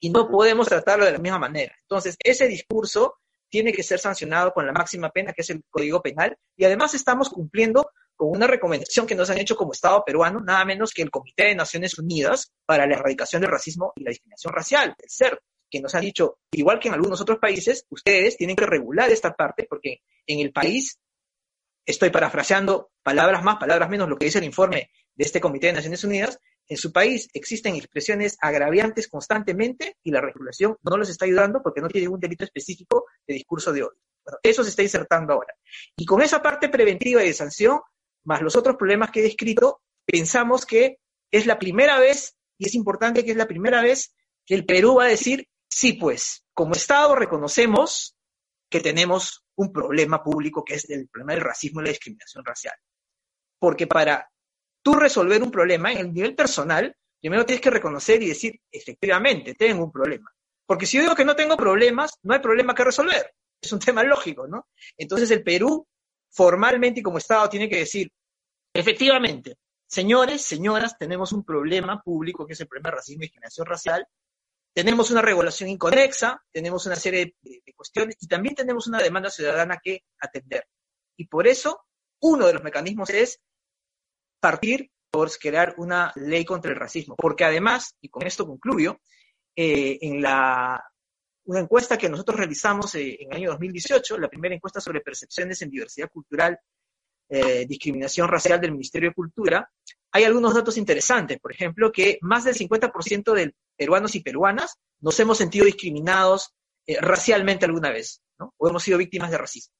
Y no podemos tratarlo de la misma manera. Entonces, ese discurso tiene que ser sancionado con la máxima pena, que es el Código Penal, y además estamos cumpliendo con una recomendación que nos han hecho como Estado peruano, nada menos que el Comité de Naciones Unidas para la Erradicación del Racismo y la Discriminación Racial, el CER, que nos ha dicho, igual que en algunos otros países, ustedes tienen que regular esta parte porque en el país, estoy parafraseando palabras más, palabras menos, lo que dice el informe de este Comité de Naciones Unidas, en su país existen expresiones agraviantes constantemente y la regulación no los está ayudando porque no tiene un delito específico de discurso de odio. Eso se está insertando ahora. Y con esa parte preventiva y de sanción, más los otros problemas que he descrito, pensamos que es la primera vez, y es importante que es la primera vez, que el Perú va a decir, sí, pues, como Estado reconocemos que tenemos un problema público que es el problema del racismo y la discriminación racial. Porque para tú resolver un problema en el nivel personal, primero tienes que reconocer y decir, efectivamente, tengo un problema. Porque si yo digo que no tengo problemas, no hay problema que resolver. Es un tema lógico, ¿no? Entonces el Perú, formalmente y como Estado, tiene que decir, efectivamente, señores, señoras, tenemos un problema público que es el problema de racismo y discriminación racial. Tenemos una regulación inconexa, tenemos una serie de, de cuestiones y también tenemos una demanda ciudadana que atender. Y por eso, uno de los mecanismos es partir por crear una ley contra el racismo, porque además, y con esto concluyo, eh, en la, una encuesta que nosotros realizamos eh, en el año 2018, la primera encuesta sobre percepciones en diversidad cultural, eh, discriminación racial del Ministerio de Cultura, hay algunos datos interesantes, por ejemplo, que más del 50% de peruanos y peruanas nos hemos sentido discriminados racialmente alguna vez, ¿no? o hemos sido víctimas de racismo.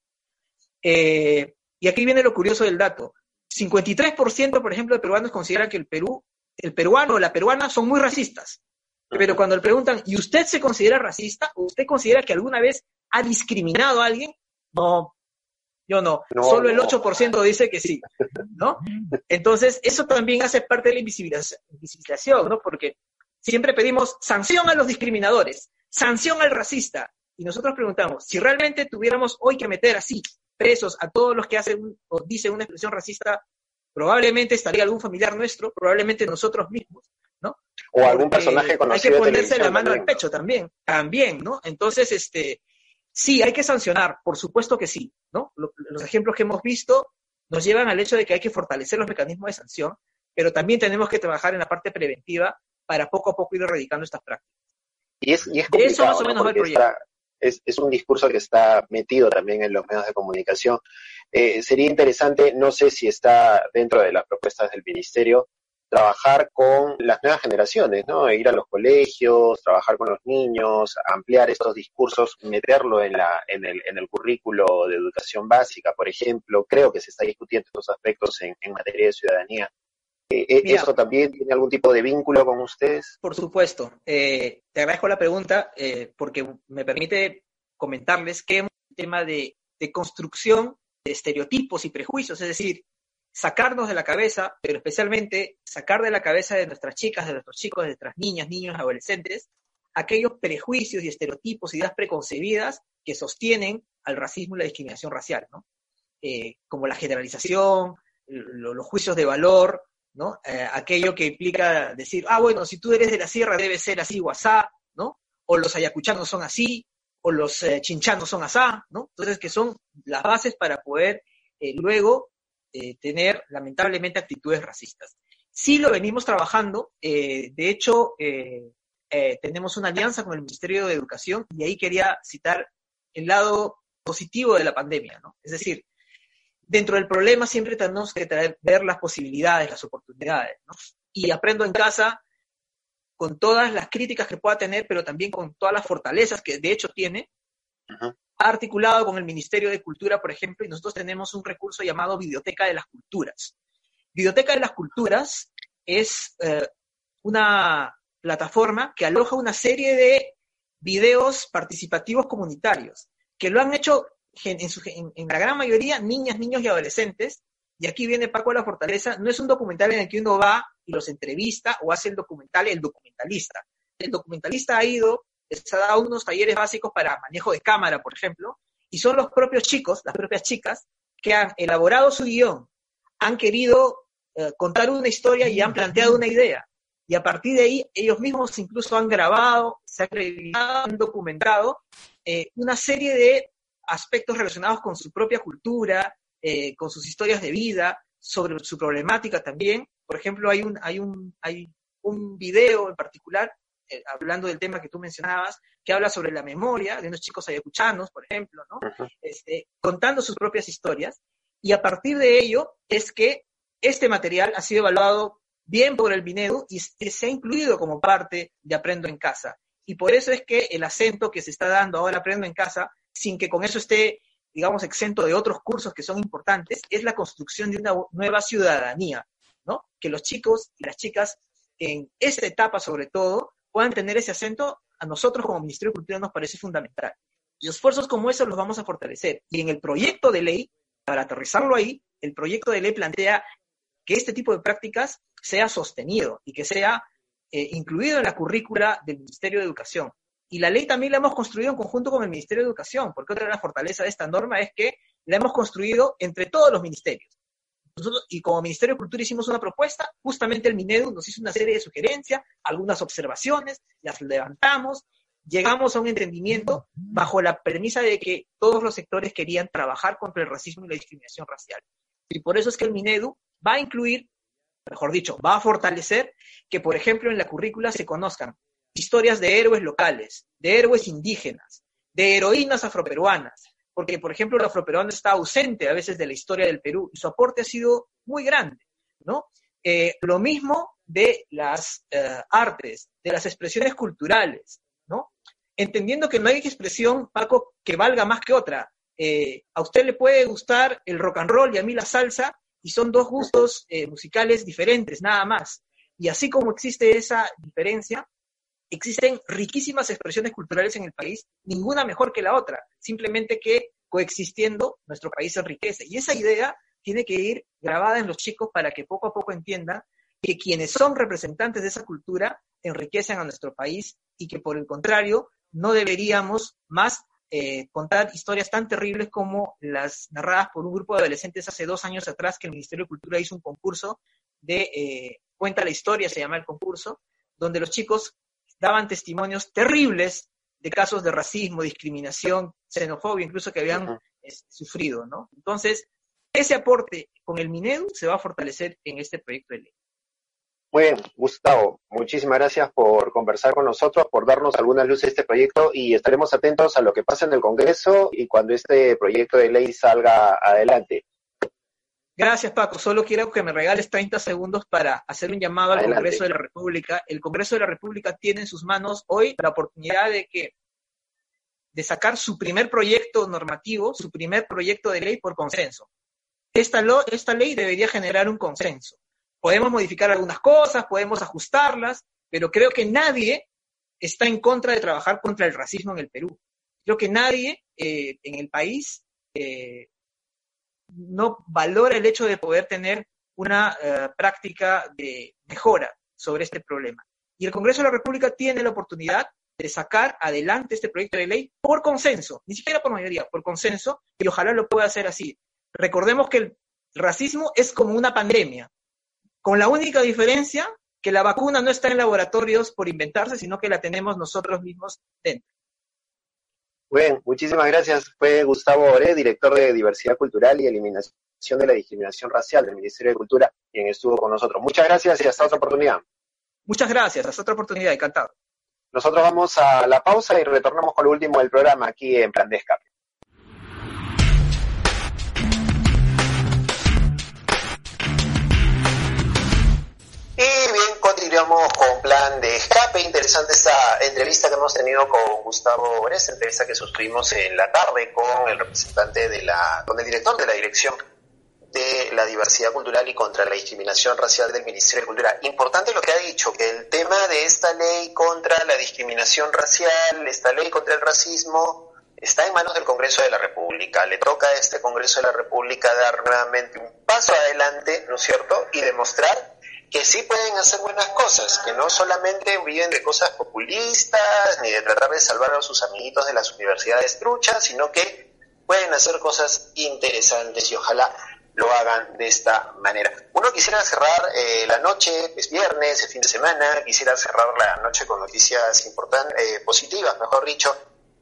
y aquí viene lo curioso del dato. 53%, por ejemplo, de peruanos consideran que el Perú, el peruano o la peruana son muy racistas. Pero cuando le preguntan, ¿y usted se considera racista? ¿O usted considera que alguna vez ha discriminado a alguien? No, yo no. Solo el 8% dice que sí, ¿no? Entonces, eso también hace parte de la invisibilización, ¿no? Porque siempre pedimos sanción a los discriminadores, sanción al racista. Y nosotros preguntamos, si realmente tuviéramos hoy que meter así presos a todos los que hacen o dicen una expresión racista, probablemente estaría algún familiar nuestro, probablemente nosotros mismos, ¿no? O algún personaje conocido. Hay que ponerse la mano al pecho también, también, ¿no? Entonces, este, sí, hay que sancionar, por supuesto que sí, ¿no? Los ejemplos que hemos visto nos llevan al hecho de que hay que fortalecer los mecanismos de sanción, pero también tenemos que trabajar en la parte preventiva para poco a poco ir erradicando estas prácticas. Y es, y es Eso más o menos va el proyecto es, un discurso que está metido también en los medios de comunicación. Eh, sería interesante, no sé si está dentro de las propuestas del ministerio, trabajar con las nuevas generaciones, ¿no? Ir a los colegios, trabajar con los niños, ampliar estos discursos, meterlo en, la, en, el, en el currículo de educación básica, por ejemplo. Creo que se está discutiendo estos aspectos en, en materia de ciudadanía. Eh, eh ¿Eso también tiene algún tipo de vínculo con ustedes? Por supuesto. Eh, te agradezco la pregunta eh, porque me permite comentarles que es un tema de, de, construcción de estereotipos y prejuicios, es decir, sacarnos de la cabeza, pero especialmente sacar de la cabeza de nuestras chicas, de nuestros chicos, de nuestras niñas, niños, adolescentes, aquellos prejuicios y estereotipos, ideas preconcebidas que sostienen al racismo y la discriminación racial, ¿no? como la generalización, los juicios de valor, ¿no? Eh, aquello que implica decir, ah, bueno, si tú eres de la sierra debe ser así o asá, ¿no? O los ayacuchanos son así, o los eh, chinchanos son asá, ¿no? Entonces, que son las bases para poder eh, luego tener, lamentablemente, actitudes racistas. Sí lo venimos trabajando, de hecho, tenemos una alianza con el Ministerio de Educación y ahí quería citar el lado positivo de la pandemia, ¿no? Es decir, dentro del problema siempre tenemos que ver las posibilidades, las oportunidades, ¿no? Y aprendo en casa con todas las críticas que pueda tener, pero también con todas las fortalezas que de hecho tiene, articulado con el Ministerio de Cultura, por ejemplo, y nosotros tenemos un recurso llamado Biblioteca de las Culturas. Biblioteca de las Culturas es eh, una plataforma que aloja una serie de videos participativos comunitarios, que lo han hecho en, la gran mayoría niñas, niños y adolescentes, y aquí viene Paco de la Fortaleza, no es un documental en el que uno va y los entrevista o hace el documental el documentalista. El documentalista ha ido, les ha dado unos talleres básicos para manejo de cámara, por ejemplo, y son los propios chicos, las propias chicas, que han elaborado su guion, han querido eh, contar una historia y han planteado una idea. Y a partir de ahí, ellos mismos incluso han grabado, se han documentado eh, una serie de aspectos relacionados con su propia cultura, eh, con sus historias de vida, sobre su problemática también. Por ejemplo, hay un, hay un, hay un video en particular, eh, hablando del tema que tú mencionabas, que habla sobre la memoria de unos chicos ayacuchanos, por ejemplo, ¿no? este, contando sus propias historias. Y a partir de ello es que este material ha sido evaluado bien por el Binedu y se ha incluido como parte de Aprendo en Casa. Y por eso es que el acento que se está dando ahora Aprendo en Casa, sin que con eso esté, digamos, exento de otros cursos que son importantes, es la construcción de una nueva ciudadanía, ¿no? Que los chicos y las chicas en esta etapa sobre todo puedan tener ese acento, a nosotros como Ministerio de Cultura nos parece fundamental. Y esfuerzos como esos los vamos a fortalecer. Y en el proyecto de ley, para aterrizarlo ahí, el proyecto de ley plantea que este tipo de prácticas sea sostenido y que sea eh, incluido en la currícula del Ministerio de Educación. Y la ley también la hemos construido en conjunto con el Ministerio de Educación, porque otra de las fortalezas de esta norma es que la hemos construido entre todos los ministerios. Nosotros, y como Ministerio de Cultura hicimos una propuesta, justamente el Minedu nos hizo una serie de sugerencias, algunas observaciones, las levantamos, llegamos a un entendimiento bajo la premisa de que todos los sectores querían trabajar contra el racismo y la discriminación racial. Y por eso es que el Minedu va a incluir, mejor dicho, va a fortalecer que, por ejemplo, en la currícula se conozcan historias de héroes locales, de héroes indígenas, de heroínas afroperuanas, porque, por ejemplo, el afroperuano está ausente a veces de la historia del Perú y su aporte ha sido muy grande, ¿no? Eh, lo mismo de las eh, artes, de las expresiones culturales, ¿no? Entendiendo que no hay expresión, Paco, que valga más que otra. Eh, a usted le puede gustar el rock and roll y a mí la salsa, y son dos gustos musicales diferentes, nada más. Y así como existe esa diferencia, existen riquísimas expresiones culturales en el país, ninguna mejor que la otra, simplemente que coexistiendo nuestro país se enriquece. Y esa idea tiene que ir grabada en los chicos para que poco a poco entiendan que quienes son representantes de esa cultura enriquecen a nuestro país y que por el contrario no deberíamos más eh, contar historias tan terribles como las narradas por un grupo de adolescentes hace dos años atrás que el Ministerio de Cultura hizo un concurso de eh, Cuenta la historia, se llama el concurso, donde los chicos daban testimonios terribles de casos de racismo, discriminación, xenofobia, incluso que habían este, sufrido, ¿no? Entonces, ese aporte con el Minedu se va a fortalecer en este proyecto de ley. Muy bien, Gustavo, muchísimas gracias por conversar con nosotros, por darnos algunas luces de este proyecto y estaremos atentos a lo que pasa en el Congreso y cuando este proyecto de ley salga adelante. Gracias, Paco. Solo quiero que me regales 30 segundos para hacer un llamado al Congreso de la República. El Congreso de la República tiene en sus manos hoy la oportunidad de que de sacar su primer proyecto normativo, su primer proyecto de ley por consenso. Esta, esta ley debería generar un consenso. Podemos modificar algunas cosas, podemos ajustarlas, pero creo que nadie está en contra de trabajar contra el racismo en el Perú. Creo que nadie eh, en el país eh, no valora el hecho de poder tener una eh, práctica de mejora sobre este problema. Y el Congreso de la República tiene la oportunidad de sacar adelante este proyecto de ley por consenso, ni siquiera por mayoría, por consenso, y ojalá lo pueda hacer así. Recordemos que el racismo es como una pandemia, con la única diferencia que la vacuna no está en laboratorios por inventarse, sino que la tenemos nosotros mismos dentro. Bien, muchísimas gracias. Fue Gustavo Oré, director de Diversidad Cultural y Eliminación de la Discriminación Racial del Ministerio de Cultura, quien estuvo con nosotros. Muchas gracias y hasta otra oportunidad. Muchas gracias, hasta otra oportunidad, encantado. Nosotros vamos a la pausa y retornamos con lo último del programa aquí en Plan de Escape. Interesante esta entrevista que hemos tenido con Gustavo Ores, entrevista que suscribimos en la tarde con el representante de con el director de la Dirección de la Diversidad Cultural y contra la Discriminación Racial del Ministerio de Cultura. Importante lo que ha dicho, que el tema de esta ley contra la discriminación racial, esta ley contra el racismo, está en manos del Congreso de la República. Le toca a este Congreso de la República dar nuevamente un paso adelante, ¿no es cierto?, y demostrar que sí pueden hacer buenas cosas, que no solamente viven de cosas populistas, ni de tratar de salvar a sus amiguitos de las universidades truchas, sino que pueden hacer cosas interesantes y ojalá lo hagan de esta manera. Uno quisiera cerrar eh, la noche, es viernes, es fin de semana, quisiera cerrar la noche con noticias importantes, eh, positivas, mejor dicho,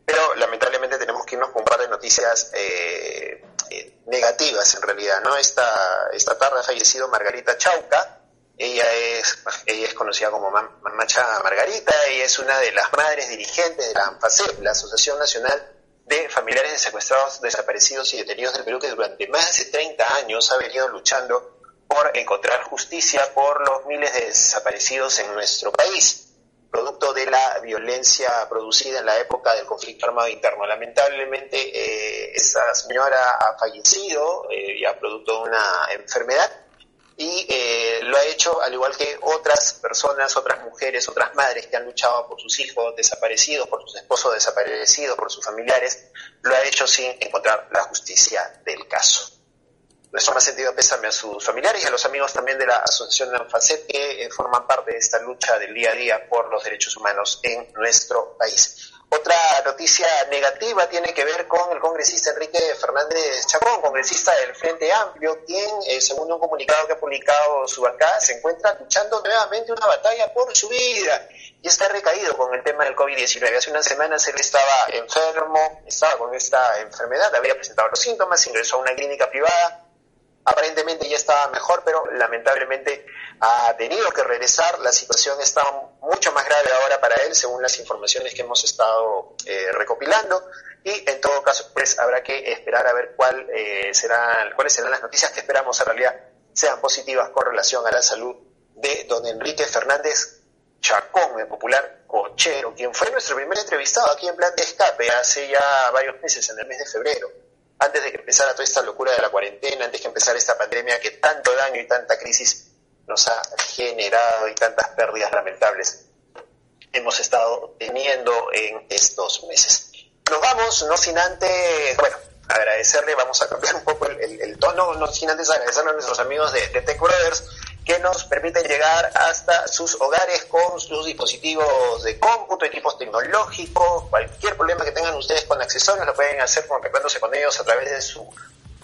pero lamentablemente tenemos que irnos con un par de noticias eh, negativas en realidad, ¿no? Esta, esta tarde ha fallecido Margarita Chauca, ella es, ella es conocida como Macha Margarita, ella es una de las madres dirigentes de la ANFACEP, la Asociación Nacional de familiares de secuestrados, desaparecidos y detenidos del Perú que durante más de 30 años ha venido luchando por encontrar justicia por los miles de desaparecidos en nuestro país, producto de la violencia producida en la época del conflicto armado interno. Lamentablemente, eh, esa señora ha fallecido eh, ya producto de una enfermedad y eh, lo ha hecho al igual que otras personas, otras mujeres, otras madres que han luchado por sus hijos desaparecidos, por sus esposos desaparecidos, por sus familiares, lo ha hecho sin encontrar la justicia del caso. Nuestro más sentido pésame a sus familiares y a los amigos también de la Asociación ANFACET que eh, forman parte de esta lucha del día a día por los derechos humanos en nuestro país. Otra noticia negativa tiene que ver con el congresista Enrique Fernández Chacón, congresista del Frente Amplio, quien, eh, según un comunicado que ha publicado su bancada, se encuentra luchando nuevamente una batalla por su vida y está recaído con el tema del COVID-19. Hace unas semanas él estaba enfermo, estaba con esta enfermedad, había presentado los síntomas, ingresó a una clínica privada, aparentemente ya estaba mejor, pero lamentablemente ha tenido que regresar. La situación está mucho más grave ahora para él, según las informaciones que hemos estado eh, recopilando. Y en todo caso, pues habrá que esperar a ver cuál, eh, serán, cuáles serán las noticias que esperamos en realidad sean positivas con relación a la salud de don Enrique Fernández Chacón, el popular cochero, quien fue nuestro primer entrevistado aquí en Plan de Escape hace ya varios meses, en el mes de febrero antes de que empezara toda esta locura de la cuarentena, antes que empezara esta pandemia que tanto daño y tanta crisis nos ha generado y tantas pérdidas lamentables hemos estado teniendo en estos meses. Nos vamos, no sin antes, bueno, agradecerle, vamos a cambiar un poco el, tono, no sin antes agradecerle a nuestros amigos de, de Tech Brothers que nos permiten llegar hasta sus hogares con sus dispositivos de cómputo, equipos tecnológicos, cualquier problema que tengan ustedes con accesorios lo pueden hacer contactándose con ellos a través de su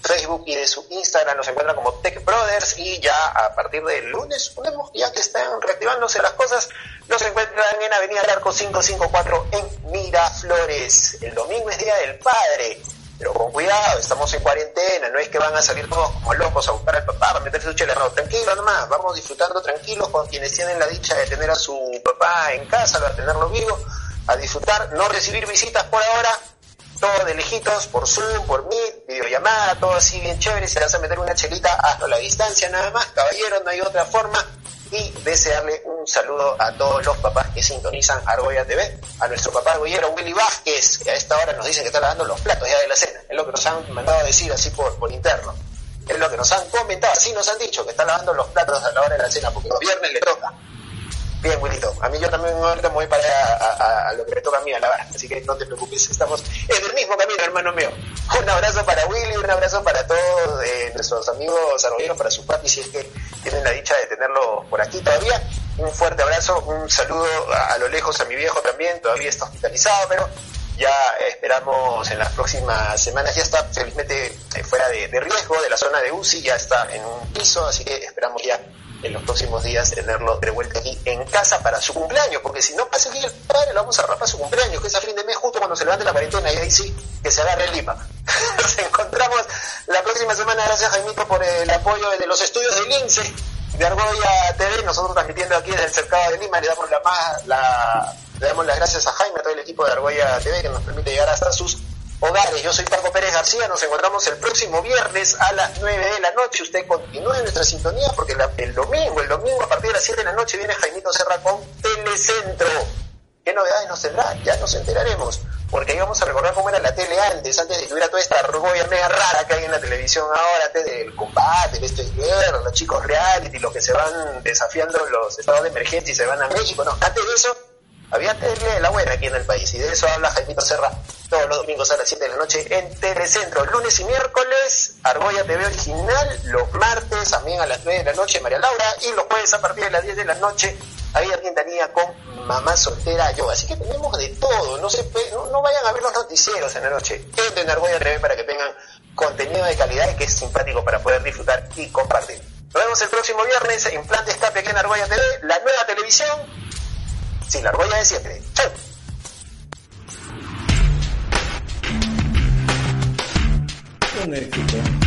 Facebook y de su Instagram. Nos encuentran como Tech Brothers y ya a partir del lunes, ya que están reactivándose las cosas, nos encuentran en Avenida Arco 554 en Miraflores. El domingo es Día del Padre, pero con cuidado, estamos en cuarentena, no es que van a salir todos como locos a buscar al papá, a meterse su chela, no, tranquilo nomás, vamos disfrutando tranquilos con quienes tienen la dicha de tener a su papá en casa, a tenerlo vivo, a disfrutar, no recibir visitas por ahora, todo de lejitos, por Zoom, por Meet, videollamada, todo así bien chévere, si vas a meter una chelita, hazlo a la distancia nada más, caballero, no hay otra forma, y desearle un saludo a todos los papás que sintonizan Argolla TV, a nuestro papá argollero Willy Vázquez, que a esta hora nos dice que está lavando los platos ya de la cena, es lo que nos han mandado a decir así por, por interno, es lo que nos han comentado, así nos han dicho que está lavando los platos a la hora de la cena, porque los viernes le toca. Bien, Willito. A mí yo también ahorita me voy para a, a, lo que me toca a mí a lavar. Así que no te preocupes, estamos en el mismo camino, hermano mío. Un abrazo para Willy, un abrazo para todos eh, nuestros amigos arroyeros, para su papi, si es que tienen la dicha de tenerlo por aquí todavía. Un fuerte abrazo, un saludo a, a lo lejos a mi viejo también, todavía está hospitalizado, pero ya esperamos en las próximas semanas, ya está felizmente eh, fuera de, de riesgo de la zona de UCI, ya está en un piso, así que esperamos ya en los próximos días tenerlo de vuelta aquí en casa para su cumpleaños, porque si no pasa el padre, lo vamos a rapar su cumpleaños, que es a fin de mes, justo cuando se levante la cuarentena, y ahí sí, que se agarre el Lima. Nos encontramos la próxima semana, gracias Jaimito por el apoyo de los estudios del INSE, de Argolla TV, nosotros transmitiendo aquí desde el cercado de Lima, le damos la más, la, le damos las gracias a Jaime, a todo el equipo de Argolla TV, que nos permite llegar hasta sus hogares. Yo soy Paco Pérez García, nos encontramos el próximo viernes a las 9 de la noche. Usted continúe nuestra sintonía porque el domingo, el domingo a partir de las 7 de la noche viene Jaimito Serra con Telecentro. ¿Qué novedades nos tendrá? Ya nos enteraremos. Porque ahí vamos a recordar cómo era la tele antes, antes de que hubiera toda esta argolla mega rara que hay en la televisión ahora, antes del combate, de esto es guerra, los chicos reality, los que se van desafiando los estados de emergencia y se van a México. No, antes de eso había tele de la buena aquí en el país y de eso habla Jaimito Serra todos los domingos a las 7 de la noche en Telecentro, lunes y miércoles Argolla TV original, los martes también a las 9 de la noche María Laura y los jueves a partir de las 10 de la noche ahí Argentanía con Mamá Soltera Yo, así que tenemos de todo, no se no, vayan a ver los noticieros en la noche, entren a Argolla TV para que tengan contenido de calidad y que es simpático para poder disfrutar y compartir. Nos vemos el próximo viernes en Plan de Escape aquí en Argolla TV, la nueva televisión. Sí, la Argolla de siempre. ¡Chau! Un éxito.